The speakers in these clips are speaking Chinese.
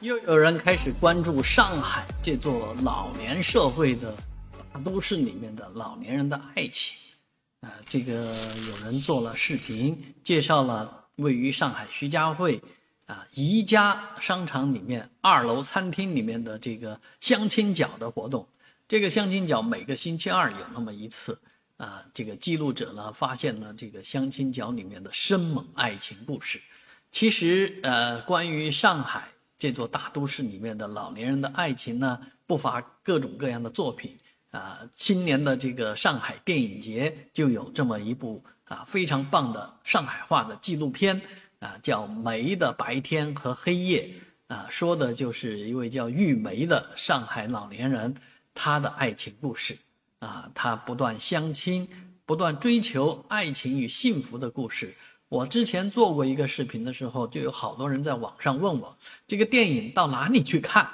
又有人开始关注上海这座老年社会的大都市里面的老年人的爱情。啊，这个有人做了视频，介绍了位于上海徐家汇啊宜家商场里面二楼餐厅里面的这个相亲角的活动。这个相亲角每个星期二有那么一次啊。这个记录者呢，发现了这个相亲角里面的生猛爱情故事。其实，呃，关于上海。这座大都市里面的老年人的爱情呢，不乏各种各样的作品啊。今年的这个上海电影节就有这么一部啊非常棒的上海话的纪录片啊，叫《梅的白天和黑夜》啊，说的就是一位叫玉梅的上海老年人他的爱情故事啊，他不断相亲，不断追求爱情与幸福的故事。我之前做过一个视频的时候，就有好多人在网上问我这个电影到哪里去看，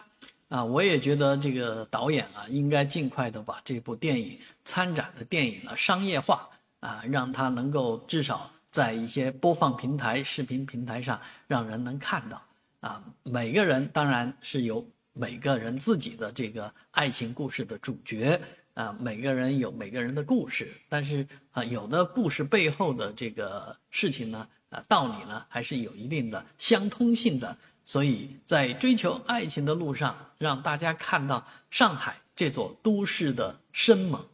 啊，我也觉得这个导演啊应该尽快的把这部电影参展的电影呢商业化啊，让它能够至少在一些播放平台、视频平台上让人能看到啊。每个人当然是有每个人自己的这个爱情故事的主角。啊，每个人有每个人的故事，但是啊，有的故事背后的这个事情呢，啊，道理呢，还是有一定的相通性的。所以在追求爱情的路上，让大家看到上海这座都市的生猛。